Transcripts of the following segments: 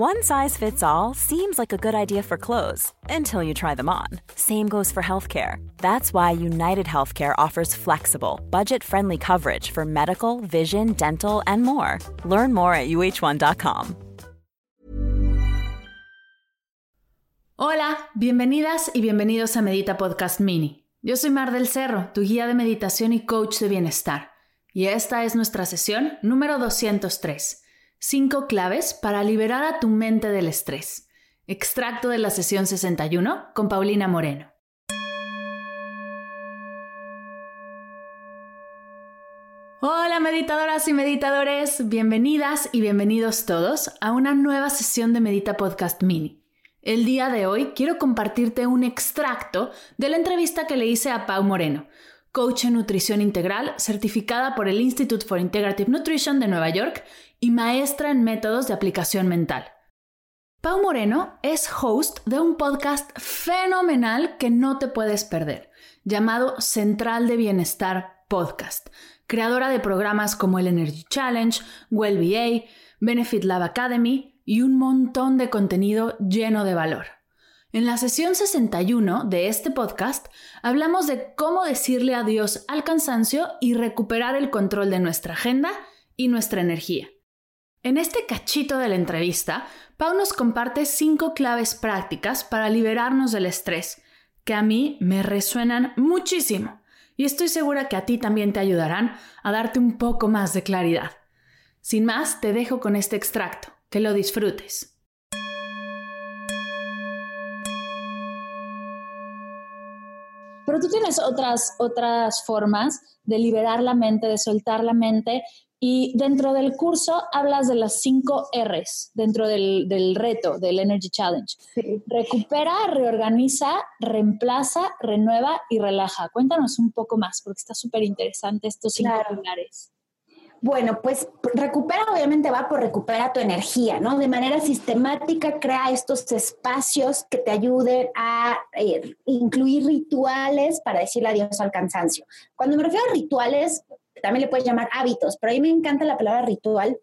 One size fits all seems like a good idea for clothes until you try them on. Same goes for healthcare. That's why United Healthcare offers flexible, budget friendly coverage for medical, vision, dental, and more. Learn more at uh1.com. Hola, bienvenidas y bienvenidos a Medita Podcast Mini. Yo soy Mar del Cerro, tu guía de meditación y coach de bienestar. Y esta es nuestra sesión número 203 Cinco claves para liberar a tu mente del estrés. Extracto de la sesión 61 con Paulina Moreno. Hola meditadoras y meditadores, bienvenidas y bienvenidos todos a una nueva sesión de Medita Podcast Mini. El día de hoy quiero compartirte un extracto de la entrevista que le hice a Pau Moreno, coach en nutrición integral certificada por el Institute for Integrative Nutrition de Nueva York y maestra en métodos de aplicación mental. Pau Moreno es host de un podcast fenomenal que no te puedes perder, llamado Central de Bienestar Podcast, creadora de programas como el Energy Challenge, WellBA, Benefit Lab Academy y un montón de contenido lleno de valor. En la sesión 61 de este podcast hablamos de cómo decirle adiós al cansancio y recuperar el control de nuestra agenda y nuestra energía. En este cachito de la entrevista, Pau nos comparte cinco claves prácticas para liberarnos del estrés, que a mí me resuenan muchísimo y estoy segura que a ti también te ayudarán a darte un poco más de claridad. Sin más, te dejo con este extracto. Que lo disfrutes. Pero tú tienes otras, otras formas de liberar la mente, de soltar la mente y dentro del curso hablas de las cinco R's, dentro del, del reto, del Energy Challenge. Recupera, reorganiza, reemplaza, renueva y relaja. Cuéntanos un poco más, porque está súper interesante estos cinco pilares. Bueno, pues recupera obviamente va por recupera tu energía, ¿no? De manera sistemática crea estos espacios que te ayuden a eh, incluir rituales para decirle adiós al cansancio. Cuando me refiero a rituales, también le puedes llamar hábitos, pero a mí me encanta la palabra ritual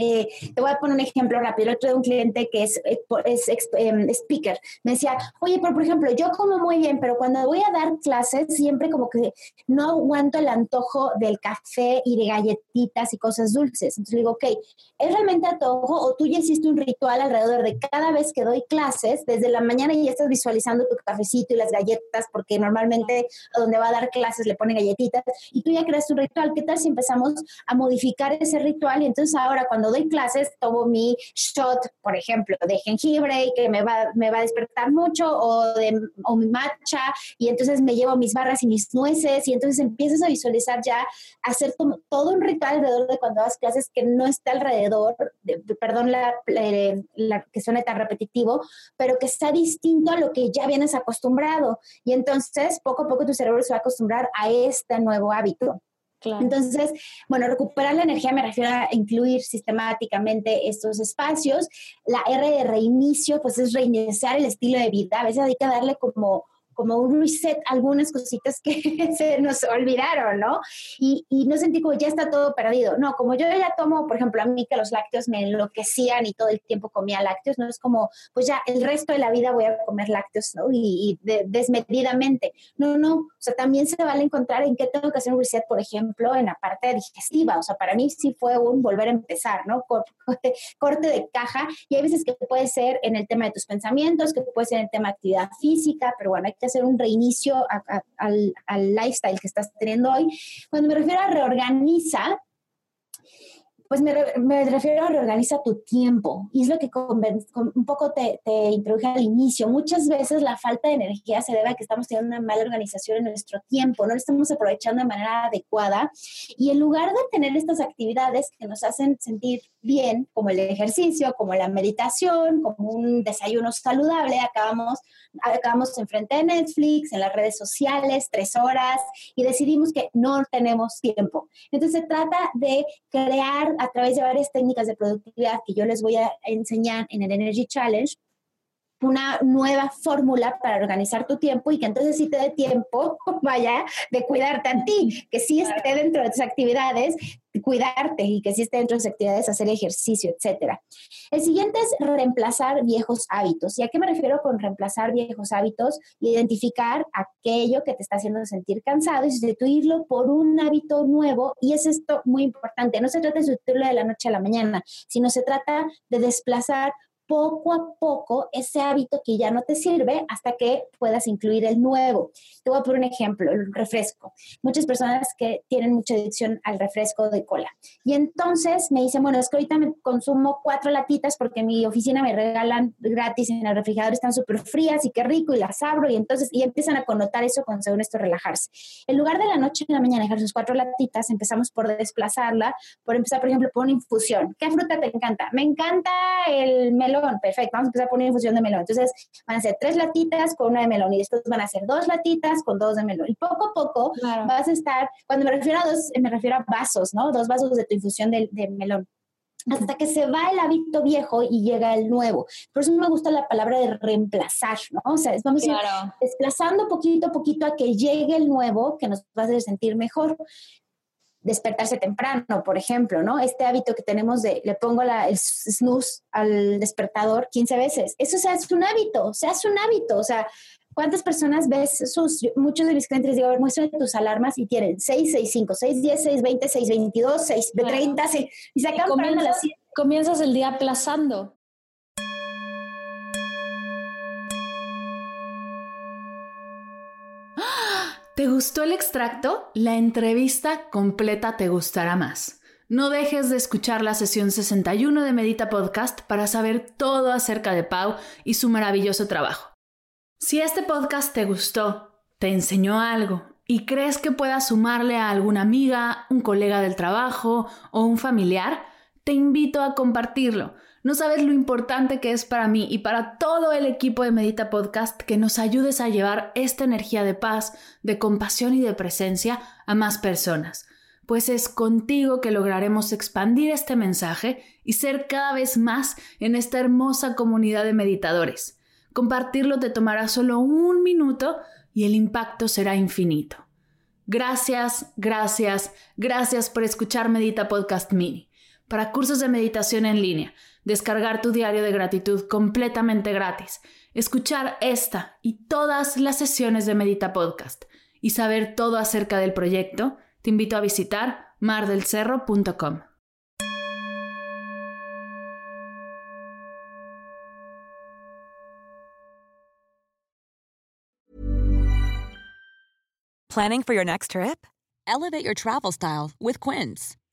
eh, te voy a poner un ejemplo rápido. El otro de un cliente que es, eh, es, em, speaker me decía, oye, pero por ejemplo, yo como muy bien, pero cuando voy a dar clases siempre como que no aguanto el antojo del café y de galletitas y cosas dulces. Entonces digo, ok, ¿es realmente antojo o tú ya hiciste un ritual alrededor de cada vez que doy clases, desde la mañana ya estás visualizando tu cafecito y las galletas, porque normalmente donde va a dar clases le ponen galletitas, y tú ya creaste un ritual? ¿Qué tal si empezamos a modificar ese ritual y entonces ahora cuando doy clases tomo mi shot, por ejemplo, de jengibre que me va, me va a despertar mucho o, de, o mi matcha y entonces me llevo mis barras y mis nueces y entonces empiezas a visualizar ya, hacer todo un ritual alrededor de cuando das clases que no está alrededor, perdón la, la, que suene tan repetitivo, pero que está distinto a lo que ya vienes acostumbrado. Y entonces poco a poco tu cerebro se va a acostumbrar a este nuevo hábito. Entonces, bueno, recuperar la energía me refiero a incluir sistemáticamente estos espacios. La R de reinicio, pues es reiniciar el estilo de vida. A veces hay que darle como como un reset, algunas cositas que se nos olvidaron, ¿no? Y, y, no sentí como ya está todo perdido. No, como yo ya tomo, por ejemplo, a mí que los lácteos me enloquecían y todo el tiempo comía lácteos, no es como, pues ya el resto de la vida voy a comer lácteos, ¿no? Y, desmedidamente. No, no, o sea, también se vale encontrar en qué tengo que hacer un reset, por ejemplo, en la parte digestiva. O sea, para mí sí fue un volver a empezar, ¿no? Corte de caja. Y hay veces que puede ser en el tema de tus pensamientos, que puede ser en el tema de actividad física, pero bueno, hay que hacer un reinicio al, al lifestyle que estás teniendo hoy. Cuando me refiero a reorganiza, pues me, me, refiero a reorganiza tu tiempo. Y es lo que un poco te, te, introduje al inicio. Muchas veces la falta de energía se debe a que estamos teniendo una mala organización en nuestro tiempo, no lo estamos aprovechando de manera adecuada. Y en lugar de tener estas actividades que nos hacen sentir bien, como el ejercicio, como la meditación, como un desayuno saludable, acabamos, acabamos enfrente de Netflix, en las redes sociales, tres horas, y decidimos que no tenemos tiempo. Entonces se trata de crear a través de varias técnicas de productividad que yo les voy a enseñar en el Energy Challenge, una nueva fórmula para organizar tu tiempo y que entonces sí te dé tiempo, vaya, de cuidarte a ti, que sí esté dentro de tus actividades, cuidarte y que sí esté dentro de tus actividades, hacer ejercicio, etcétera. El siguiente es reemplazar viejos hábitos. ¿Y a qué me refiero con reemplazar viejos hábitos? Identificar aquello que te está haciendo sentir cansado y sustituirlo por un hábito nuevo. Y es esto muy importante. No se trata de sustituirlo de la noche a la mañana, sino se trata de desplazar poco a poco ese hábito que ya no te sirve hasta que puedas incluir el nuevo. Te voy a poner un ejemplo, el refresco. Muchas personas que tienen mucha adicción al refresco de cola. Y entonces me dicen, bueno, es que ahorita me consumo cuatro latitas porque en mi oficina me regalan gratis en el refrigerador, están súper frías y qué rico y las abro y entonces y empiezan a connotar eso con según esto relajarse. En lugar de la noche y la mañana dejar sus cuatro latitas, empezamos por desplazarla, por empezar, por ejemplo, por una infusión. ¿Qué fruta te encanta? Me encanta el melón perfecto, vamos a empezar a poner infusión de melón. Entonces van a ser tres latitas con una de melón y después van a ser dos latitas con dos de melón. Y poco a poco vas a estar, cuando me refiero a dos, me refiero a vasos, ¿no? Dos vasos de tu infusión de, melón hasta que se va el hábito viejo y llega el nuevo. Por eso me gusta la palabra de reemplazar, ¿no? O sea, vamos a ir desplazando poquito a poquito a que llegue el nuevo que nos va a hacer sentir mejor despertarse temprano, por ejemplo, ¿no? Este hábito que tenemos de le pongo la, el snooze al despertador 15 veces. Eso se hace un hábito, se hace un hábito. O sea, ¿cuántas personas ves sus, muchos de mis clientes digo, a ver, muéstrame tus alarmas y tienen 6, 6, 5, 6, 10, 6, 20, 6, 22, 6, 30, 6, y se acaban comienzas, comienzas el día aplazando. ¿Te gustó el extracto? La entrevista completa te gustará más. No dejes de escuchar la sesión 61 de Medita Podcast para saber todo acerca de Pau y su maravilloso trabajo. Si este podcast te gustó, te enseñó algo y crees que pueda sumarle a alguna amiga, un colega del trabajo o un familiar, te invito a compartirlo no sabes lo importante que es para mí y para todo el equipo de Medita Podcast que nos ayudes a llevar esta energía de paz, de compasión y de presencia a más personas, pues es contigo que lograremos expandir este mensaje y ser cada vez más en esta hermosa comunidad de meditadores. Compartirlo te tomará solo un minuto y el impacto será infinito. Gracias, gracias, gracias por escuchar Medita Podcast Mini. Para cursos de meditación en línea, descargar tu diario de gratitud completamente gratis, escuchar esta y todas las sesiones de Medita Podcast y saber todo acerca del proyecto, te invito a visitar mardelcerro.com. Planning for your next trip? Elevate your travel style with Quince.